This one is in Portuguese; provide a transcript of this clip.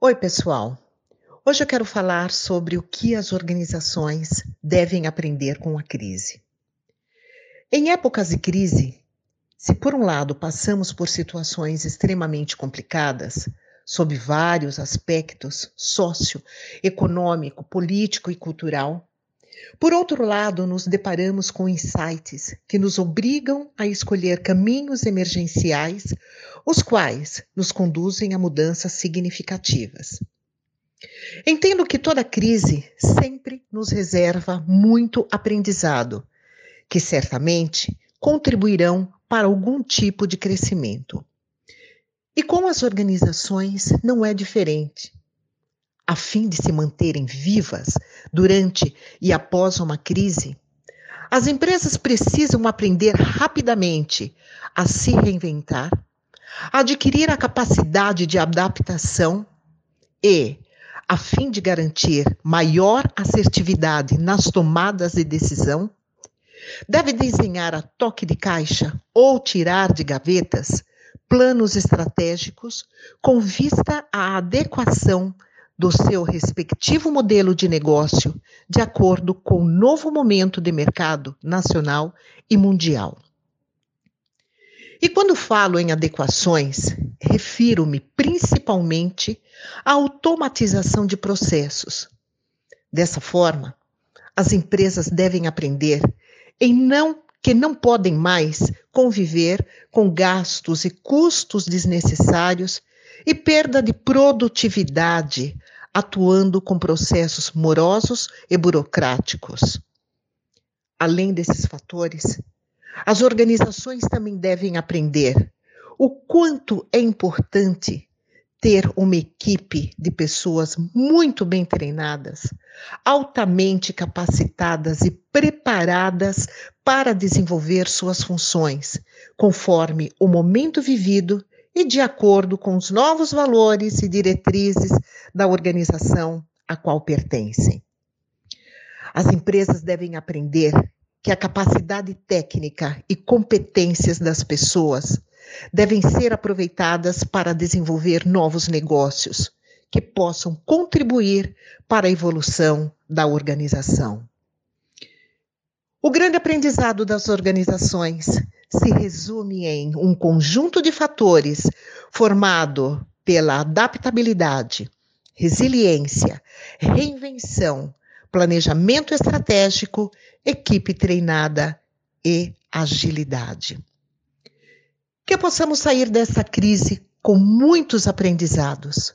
Oi, pessoal. Hoje eu quero falar sobre o que as organizações devem aprender com a crise. Em épocas de crise, se por um lado passamos por situações extremamente complicadas, sob vários aspectos socio, econômico, político e cultural, por outro lado, nos deparamos com insights que nos obrigam a escolher caminhos emergenciais, os quais nos conduzem a mudanças significativas. Entendo que toda crise sempre nos reserva muito aprendizado, que certamente contribuirão para algum tipo de crescimento. E com as organizações não é diferente a fim de se manterem vivas durante e após uma crise, as empresas precisam aprender rapidamente a se reinventar, adquirir a capacidade de adaptação e, a fim de garantir maior assertividade nas tomadas de decisão, deve desenhar a toque de caixa ou tirar de gavetas planos estratégicos com vista à adequação do seu respectivo modelo de negócio de acordo com o novo momento de mercado nacional e mundial. E quando falo em adequações, refiro-me principalmente à automatização de processos. Dessa forma, as empresas devem aprender em não que não podem mais conviver com gastos e custos desnecessários e perda de produtividade, atuando com processos morosos e burocráticos. Além desses fatores, as organizações também devem aprender o quanto é importante ter uma equipe de pessoas muito bem treinadas, altamente capacitadas e preparadas para desenvolver suas funções, conforme o momento vivido e de acordo com os novos valores e diretrizes da organização a qual pertencem. As empresas devem aprender que a capacidade técnica e competências das pessoas devem ser aproveitadas para desenvolver novos negócios que possam contribuir para a evolução da organização. O grande aprendizado das organizações se resume em um conjunto de fatores formado pela adaptabilidade, resiliência, reinvenção, planejamento estratégico, equipe treinada e agilidade. Que possamos sair dessa crise com muitos aprendizados,